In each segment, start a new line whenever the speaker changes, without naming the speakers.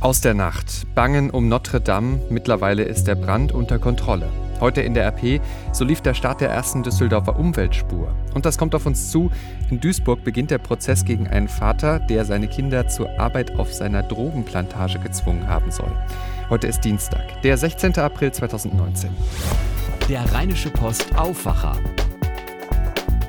Aus der Nacht. Bangen um Notre Dame. Mittlerweile ist der Brand unter Kontrolle. Heute in der RP, so lief der Start der ersten Düsseldorfer Umweltspur. Und das kommt auf uns zu. In Duisburg beginnt der Prozess gegen einen Vater, der seine Kinder zur Arbeit auf seiner Drogenplantage gezwungen haben soll. Heute ist Dienstag, der 16. April 2019.
Der Rheinische Post Aufwacher.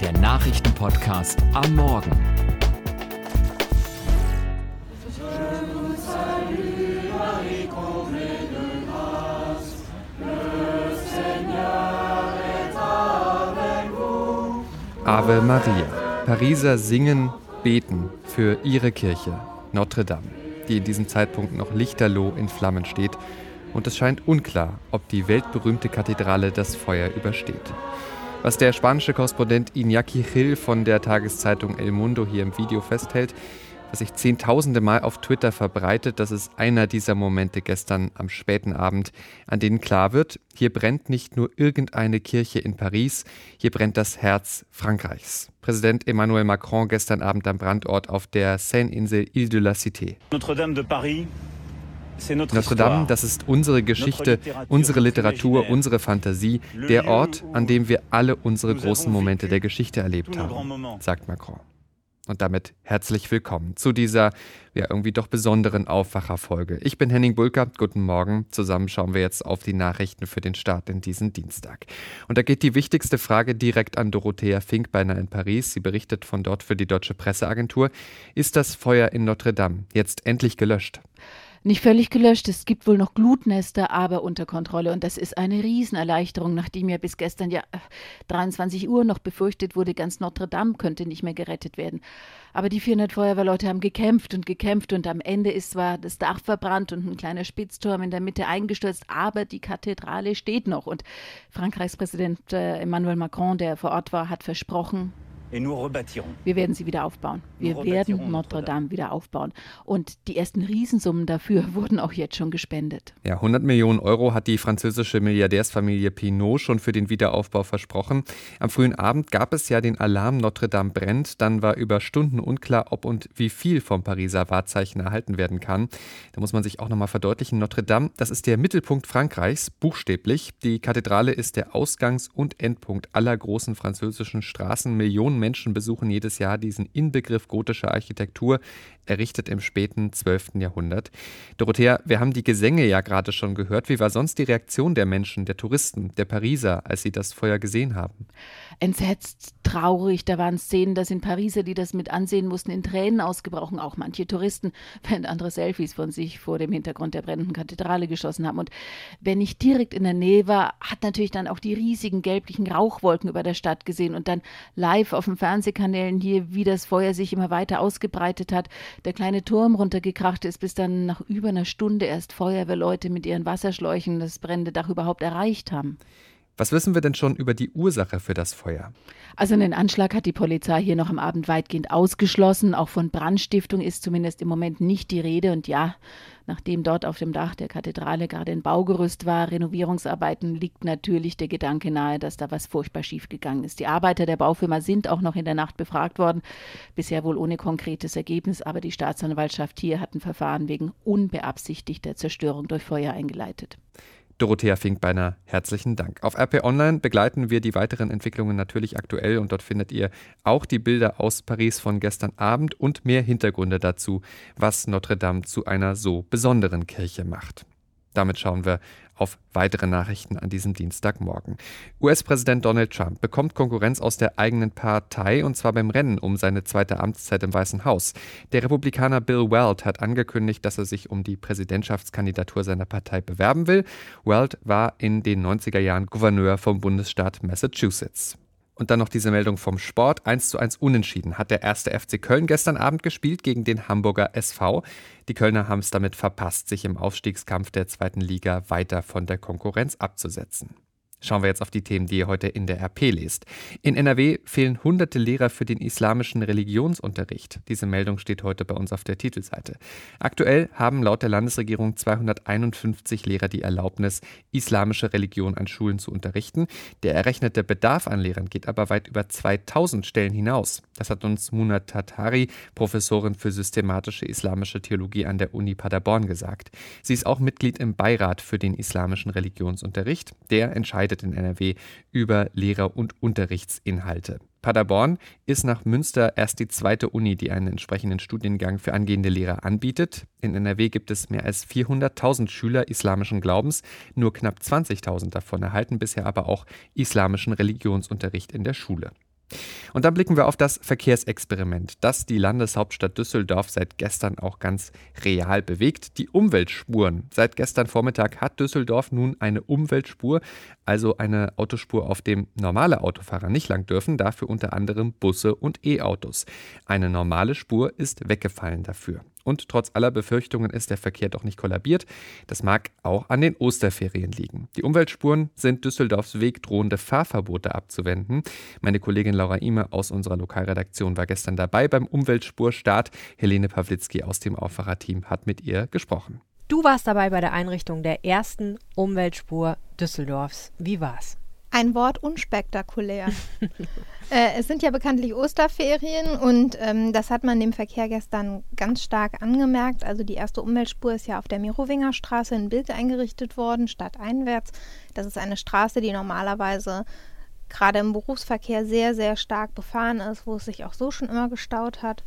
Der Nachrichtenpodcast am Morgen.
Ave Maria. Pariser singen, beten für ihre Kirche, Notre Dame, die in diesem Zeitpunkt noch lichterloh in Flammen steht. Und es scheint unklar, ob die weltberühmte Kathedrale das Feuer übersteht. Was der spanische Korrespondent Iñaki Gil von der Tageszeitung El Mundo hier im Video festhält, was sich zehntausende Mal auf Twitter verbreitet. Das ist einer dieser Momente gestern am späten Abend, an denen klar wird, hier brennt nicht nur irgendeine Kirche in Paris, hier brennt das Herz Frankreichs. Präsident Emmanuel Macron gestern Abend am Brandort auf der Seine-Insel Ile de la Cité.
Notre-Dame de Paris
Notre Dame, das ist unsere Geschichte, unsere Literatur, unsere Fantasie, der Ort, an dem wir alle unsere großen Momente der Geschichte erlebt haben, sagt Macron. Und damit herzlich willkommen zu dieser ja irgendwie doch besonderen Aufwacherfolge. Ich bin Henning Bulker. Guten Morgen. Zusammen schauen wir jetzt auf die Nachrichten für den Start in diesen Dienstag. Und da geht die wichtigste Frage direkt an Dorothea Finkbeiner in Paris. Sie berichtet von dort für die Deutsche Presseagentur. Ist das Feuer in Notre Dame jetzt endlich gelöscht?
Nicht völlig gelöscht, es gibt wohl noch Glutnester, aber unter Kontrolle. Und das ist eine Riesenerleichterung, nachdem ja bis gestern ja 23 äh, Uhr noch befürchtet wurde, ganz Notre Dame könnte nicht mehr gerettet werden. Aber die 400 Feuerwehrleute haben gekämpft und gekämpft und am Ende ist zwar das Dach verbrannt und ein kleiner Spitzturm in der Mitte eingestürzt, aber die Kathedrale steht noch. Und Frankreichs Präsident äh, Emmanuel Macron, der vor Ort war, hat versprochen, wir werden sie wieder aufbauen. Wir werden Notre Dame wieder aufbauen. Und die ersten Riesensummen dafür wurden auch jetzt schon gespendet.
Ja, 100 Millionen Euro hat die französische Milliardärsfamilie Pinot schon für den Wiederaufbau versprochen. Am frühen Abend gab es ja den Alarm Notre Dame brennt. Dann war über Stunden unklar, ob und wie viel vom Pariser Wahrzeichen erhalten werden kann. Da muss man sich auch nochmal verdeutlichen. Notre Dame, das ist der Mittelpunkt Frankreichs, buchstäblich. Die Kathedrale ist der Ausgangs- und Endpunkt aller großen französischen Straßen. Millionen Menschen besuchen jedes Jahr diesen Inbegriff gotischer Architektur, errichtet im späten 12. Jahrhundert. Dorothea, wir haben die Gesänge ja gerade schon gehört. Wie war sonst die Reaktion der Menschen, der Touristen, der Pariser, als sie das Feuer gesehen haben?
Entsetzt, traurig. Da waren Szenen, da sind Pariser, die das mit ansehen mussten, in Tränen ausgebrochen. Auch manche Touristen, während andere Selfies von sich vor dem Hintergrund der brennenden Kathedrale geschossen haben. Und wer nicht direkt in der Nähe war, hat natürlich dann auch die riesigen gelblichen Rauchwolken über der Stadt gesehen und dann live auf den Fernsehkanälen hier, wie das Feuer sich immer weiter ausgebreitet hat, der kleine Turm runtergekracht ist, bis dann nach über einer Stunde erst Feuerwehrleute mit ihren Wasserschläuchen das brennende Dach überhaupt erreicht haben.
Was wissen wir denn schon über die Ursache für das Feuer?
Also einen Anschlag hat die Polizei hier noch am Abend weitgehend ausgeschlossen. Auch von Brandstiftung ist zumindest im Moment nicht die Rede. Und ja, nachdem dort auf dem Dach der Kathedrale gerade ein Baugerüst war, Renovierungsarbeiten, liegt natürlich der Gedanke nahe, dass da was furchtbar schiefgegangen ist. Die Arbeiter der Baufirma sind auch noch in der Nacht befragt worden. Bisher wohl ohne konkretes Ergebnis, aber die Staatsanwaltschaft hier hat ein Verfahren wegen unbeabsichtigter Zerstörung durch Feuer eingeleitet.
Dorothea Finkbeiner, herzlichen Dank. Auf RP Online begleiten wir die weiteren Entwicklungen natürlich aktuell und dort findet ihr auch die Bilder aus Paris von gestern Abend und mehr Hintergründe dazu, was Notre Dame zu einer so besonderen Kirche macht. Damit schauen wir auf weitere Nachrichten an diesem Dienstagmorgen. US-Präsident Donald Trump bekommt Konkurrenz aus der eigenen Partei und zwar beim Rennen um seine zweite Amtszeit im Weißen Haus. Der Republikaner Bill Weld hat angekündigt, dass er sich um die Präsidentschaftskandidatur seiner Partei bewerben will. Weld war in den 90er Jahren Gouverneur vom Bundesstaat Massachusetts. Und dann noch diese Meldung vom Sport. 1 zu 1 unentschieden hat der erste FC Köln gestern Abend gespielt gegen den Hamburger SV. Die Kölner haben es damit verpasst, sich im Aufstiegskampf der zweiten Liga weiter von der Konkurrenz abzusetzen. Schauen wir jetzt auf die Themen, die ihr heute in der RP lest. In NRW fehlen hunderte Lehrer für den islamischen Religionsunterricht. Diese Meldung steht heute bei uns auf der Titelseite. Aktuell haben laut der Landesregierung 251 Lehrer die Erlaubnis, islamische Religion an Schulen zu unterrichten. Der errechnete Bedarf an Lehrern geht aber weit über 2000 Stellen hinaus. Das hat uns Munat Tatari, Professorin für systematische islamische Theologie an der Uni Paderborn, gesagt. Sie ist auch Mitglied im Beirat für den islamischen Religionsunterricht. Der entscheidet entscheidet in NRW über Lehrer- und Unterrichtsinhalte. Paderborn ist nach Münster erst die zweite Uni, die einen entsprechenden Studiengang für angehende Lehrer anbietet. In NRW gibt es mehr als 400.000 Schüler islamischen Glaubens. Nur knapp 20.000 davon erhalten bisher aber auch islamischen Religionsunterricht in der Schule. Und dann blicken wir auf das Verkehrsexperiment, das die Landeshauptstadt Düsseldorf seit gestern auch ganz real bewegt. Die Umweltspuren. Seit gestern Vormittag hat Düsseldorf nun eine Umweltspur, also eine Autospur, auf dem normale Autofahrer nicht lang dürfen, dafür unter anderem Busse und E-Autos. Eine normale Spur ist weggefallen dafür. Und trotz aller Befürchtungen ist der Verkehr doch nicht kollabiert. Das mag auch an den Osterferien liegen. Die Umweltspuren sind Düsseldorfs Weg, drohende Fahrverbote abzuwenden. Meine Kollegin Laura Ime aus unserer Lokalredaktion war gestern dabei beim Umweltspurstart. Helene Pawlitzki aus dem Aufwacherteam hat mit ihr gesprochen.
Du warst dabei bei der Einrichtung der ersten Umweltspur Düsseldorfs. Wie war's?
Ein Wort unspektakulär. äh, es sind ja bekanntlich Osterferien und ähm, das hat man dem Verkehr gestern ganz stark angemerkt. Also die erste Umweltspur ist ja auf der Merowinger Straße in Bild eingerichtet worden, stadteinwärts. Das ist eine Straße, die normalerweise gerade im Berufsverkehr sehr, sehr stark befahren ist, wo es sich auch so schon immer gestaut hat.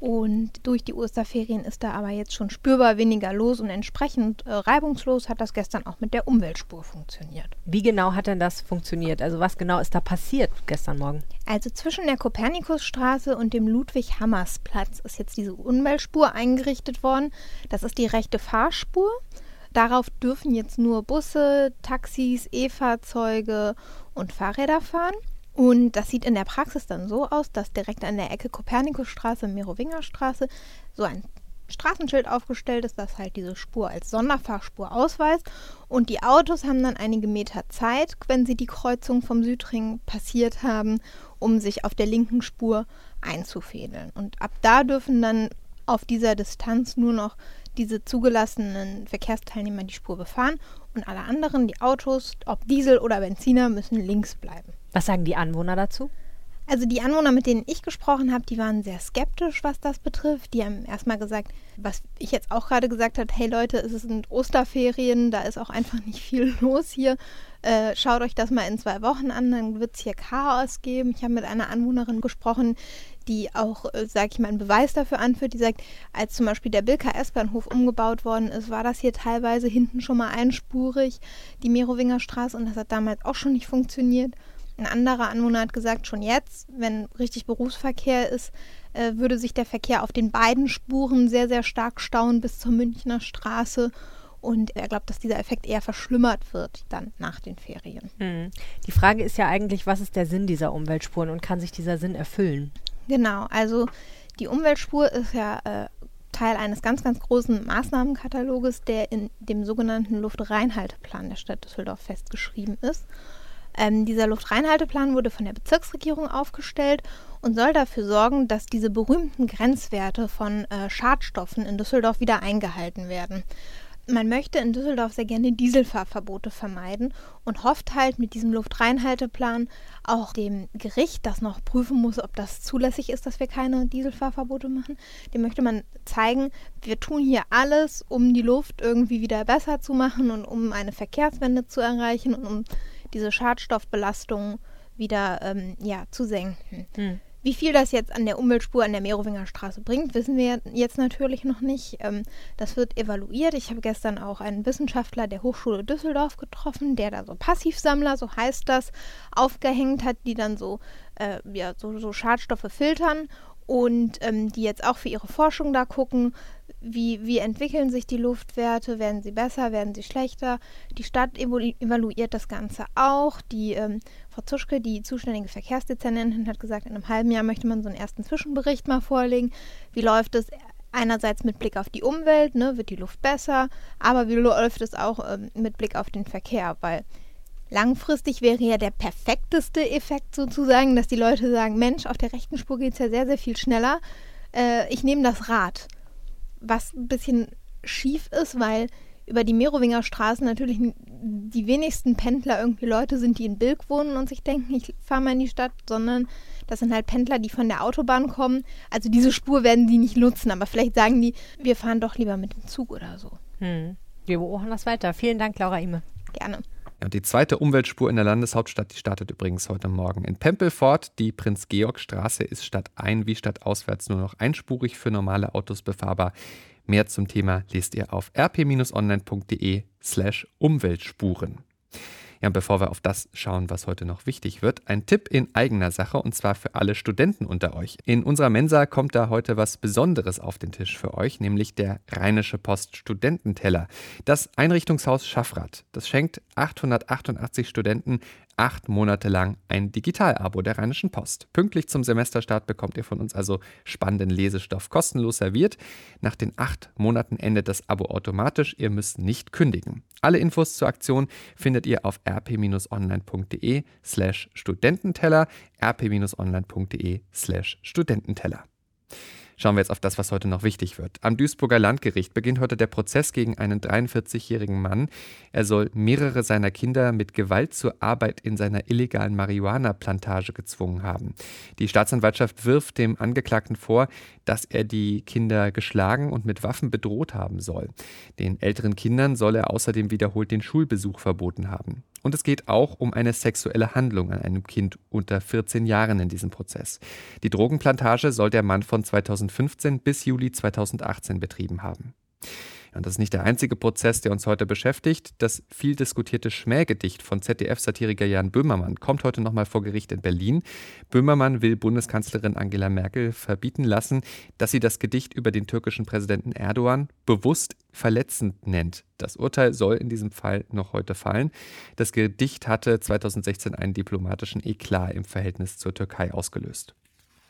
Und durch die Osterferien ist da aber jetzt schon spürbar weniger los und entsprechend äh, reibungslos hat das gestern auch mit der Umweltspur funktioniert.
Wie genau hat denn das funktioniert? Also was genau ist da passiert gestern Morgen?
Also zwischen der Kopernikusstraße und dem Ludwig-Hammers-Platz ist jetzt diese Umweltspur eingerichtet worden. Das ist die rechte Fahrspur. Darauf dürfen jetzt nur Busse, Taxis, E-Fahrzeuge und Fahrräder fahren. Und das sieht in der Praxis dann so aus, dass direkt an der Ecke Kopernikusstraße Merowingerstraße so ein Straßenschild aufgestellt ist, das halt diese Spur als Sonderfahrspur ausweist. Und die Autos haben dann einige Meter Zeit, wenn sie die Kreuzung vom Südring passiert haben, um sich auf der linken Spur einzufädeln. Und ab da dürfen dann auf dieser Distanz nur noch diese zugelassenen Verkehrsteilnehmer die Spur befahren und alle anderen, die Autos, ob Diesel oder Benziner, müssen links bleiben.
Was sagen die Anwohner dazu?
Also die Anwohner, mit denen ich gesprochen habe, die waren sehr skeptisch, was das betrifft. Die haben erstmal gesagt, was ich jetzt auch gerade gesagt habe, hey Leute, es sind Osterferien, da ist auch einfach nicht viel los hier. Äh, schaut euch das mal in zwei Wochen an, dann wird es hier Chaos geben. Ich habe mit einer Anwohnerin gesprochen, die auch, äh, sage ich mal, einen Beweis dafür anführt, die sagt, als zum Beispiel der Bilka S-Bahnhof umgebaut worden ist, war das hier teilweise hinten schon mal einspurig, die Merowinger Straße, und das hat damals auch schon nicht funktioniert. Ein anderer Anwohner hat gesagt, schon jetzt, wenn richtig Berufsverkehr ist, äh, würde sich der Verkehr auf den beiden Spuren sehr, sehr stark stauen bis zur Münchner Straße. Und er glaubt, dass dieser Effekt eher verschlimmert wird dann nach den Ferien.
Hm. Die Frage ist ja eigentlich, was ist der Sinn dieser Umweltspuren und kann sich dieser Sinn erfüllen?
Genau, also die Umweltspur ist ja äh, Teil eines ganz, ganz großen Maßnahmenkataloges, der in dem sogenannten Luftreinhalteplan der Stadt Düsseldorf festgeschrieben ist. Ähm, dieser Luftreinhalteplan wurde von der Bezirksregierung aufgestellt und soll dafür sorgen, dass diese berühmten Grenzwerte von äh, Schadstoffen in Düsseldorf wieder eingehalten werden. Man möchte in Düsseldorf sehr gerne Dieselfahrverbote vermeiden und hofft halt mit diesem Luftreinhalteplan auch dem Gericht, das noch prüfen muss, ob das zulässig ist, dass wir keine Dieselfahrverbote machen, dem möchte man zeigen, wir tun hier alles, um die Luft irgendwie wieder besser zu machen und um eine Verkehrswende zu erreichen und um diese Schadstoffbelastung wieder ähm, ja, zu senken. Hm. Wie viel das jetzt an der Umweltspur an der Merowinger Straße bringt, wissen wir jetzt natürlich noch nicht. Ähm, das wird evaluiert. Ich habe gestern auch einen Wissenschaftler der Hochschule Düsseldorf getroffen, der da so Passivsammler, so heißt das, aufgehängt hat, die dann so, äh, ja, so, so Schadstoffe filtern und ähm, die jetzt auch für ihre Forschung da gucken, wie, wie entwickeln sich die Luftwerte, werden sie besser, werden sie schlechter. Die Stadt evaluiert das Ganze auch. Die ähm, Frau Zuschke, die zuständige Verkehrsdezernentin, hat gesagt, in einem halben Jahr möchte man so einen ersten Zwischenbericht mal vorlegen. Wie läuft es einerseits mit Blick auf die Umwelt, ne, wird die Luft besser, aber wie läuft es auch ähm, mit Blick auf den Verkehr, weil Langfristig wäre ja der perfekteste Effekt sozusagen, dass die Leute sagen, Mensch, auf der rechten Spur geht es ja sehr, sehr viel schneller. Äh, ich nehme das Rad. Was ein bisschen schief ist, weil über die Merowinger Straße natürlich die wenigsten Pendler irgendwie Leute sind, die in Bilk wohnen und sich denken, ich fahre mal in die Stadt, sondern das sind halt Pendler, die von der Autobahn kommen. Also diese Spur werden die nicht nutzen, aber vielleicht sagen die, wir fahren doch lieber mit dem Zug oder so.
Hm. Wir beobachten das weiter. Vielen Dank, Laura Ime.
Gerne.
Ja, und die zweite Umweltspur in der Landeshauptstadt, die startet übrigens heute Morgen in Pempelfort. Die Prinz-Georg-Straße ist statt ein- wie statt auswärts nur noch einspurig für normale Autos befahrbar. Mehr zum Thema lest ihr auf rp-online.de slash Umweltspuren. Ja, bevor wir auf das schauen, was heute noch wichtig wird, ein Tipp in eigener Sache und zwar für alle Studenten unter euch. In unserer Mensa kommt da heute was Besonderes auf den Tisch für euch, nämlich der Rheinische Post Studententeller. Das Einrichtungshaus Schaffrath, das schenkt 888 Studenten acht Monate lang ein Digital-Abo der Rheinischen Post. Pünktlich zum Semesterstart bekommt ihr von uns also spannenden Lesestoff kostenlos serviert. Nach den acht Monaten endet das Abo automatisch. Ihr müsst nicht kündigen. Alle Infos zur Aktion findet ihr auf rp-online.de slash Studententeller, rp-online.de slash Studententeller. Schauen wir jetzt auf das, was heute noch wichtig wird. Am Duisburger Landgericht beginnt heute der Prozess gegen einen 43-jährigen Mann. Er soll mehrere seiner Kinder mit Gewalt zur Arbeit in seiner illegalen Marihuana-Plantage gezwungen haben. Die Staatsanwaltschaft wirft dem Angeklagten vor, dass er die Kinder geschlagen und mit Waffen bedroht haben soll. Den älteren Kindern soll er außerdem wiederholt den Schulbesuch verboten haben. Und es geht auch um eine sexuelle Handlung an einem Kind unter 14 Jahren in diesem Prozess. Die Drogenplantage soll der Mann von 2015 bis Juli 2018 betrieben haben. Und das ist nicht der einzige Prozess, der uns heute beschäftigt. Das viel diskutierte Schmähgedicht von ZDF-Satiriker Jan Böhmermann kommt heute nochmal vor Gericht in Berlin. Böhmermann will Bundeskanzlerin Angela Merkel verbieten lassen, dass sie das Gedicht über den türkischen Präsidenten Erdogan bewusst verletzend nennt. Das Urteil soll in diesem Fall noch heute fallen. Das Gedicht hatte 2016 einen diplomatischen Eklat im Verhältnis zur Türkei ausgelöst.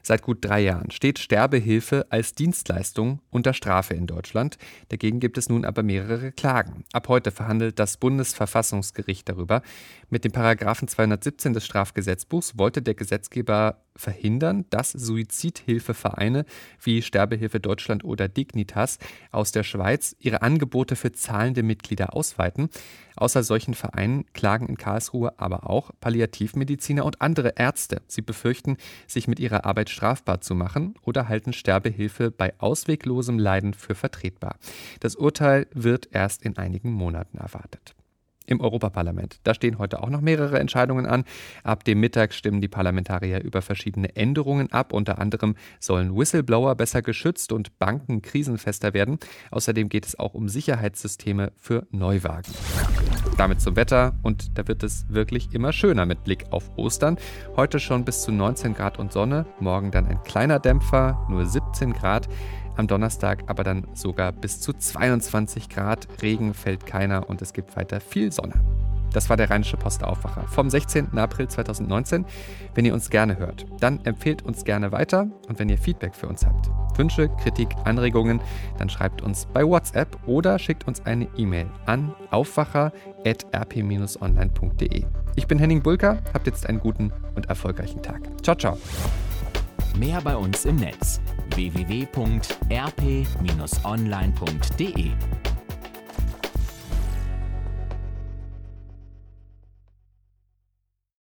Seit gut drei Jahren steht Sterbehilfe als Dienstleistung unter Strafe in Deutschland. Dagegen gibt es nun aber mehrere Klagen. Ab heute verhandelt das Bundesverfassungsgericht darüber. Mit dem Paragraphen 217 des Strafgesetzbuchs wollte der Gesetzgeber verhindern, dass Suizidhilfevereine wie Sterbehilfe Deutschland oder Dignitas aus der Schweiz ihre Angebote für zahlende Mitglieder ausweiten. Außer solchen Vereinen klagen in Karlsruhe aber auch Palliativmediziner und andere Ärzte. Sie befürchten, sich mit ihrer Arbeit strafbar zu machen oder halten Sterbehilfe bei ausweglosem Leiden für vertretbar. Das Urteil wird erst in einigen Monaten erwartet im Europaparlament. Da stehen heute auch noch mehrere Entscheidungen an. Ab dem Mittag stimmen die Parlamentarier über verschiedene Änderungen ab. Unter anderem sollen Whistleblower besser geschützt und Banken krisenfester werden. Außerdem geht es auch um Sicherheitssysteme für Neuwagen. Damit zum Wetter und da wird es wirklich immer schöner mit Blick auf Ostern. Heute schon bis zu 19 Grad und Sonne, morgen dann ein kleiner Dämpfer, nur 17 Grad. Am Donnerstag aber dann sogar bis zu 22 Grad. Regen fällt keiner und es gibt weiter viel Sonne. Das war der Rheinische Postaufwacher vom 16. April 2019. Wenn ihr uns gerne hört, dann empfehlt uns gerne weiter und wenn ihr Feedback für uns habt, Wünsche, Kritik, Anregungen, dann schreibt uns bei WhatsApp oder schickt uns eine E-Mail an aufwacher.rp-online.de. Ich bin Henning Bulker, habt jetzt einen guten und erfolgreichen Tag. Ciao, ciao.
Mehr bei uns im Netz www.rp-online.de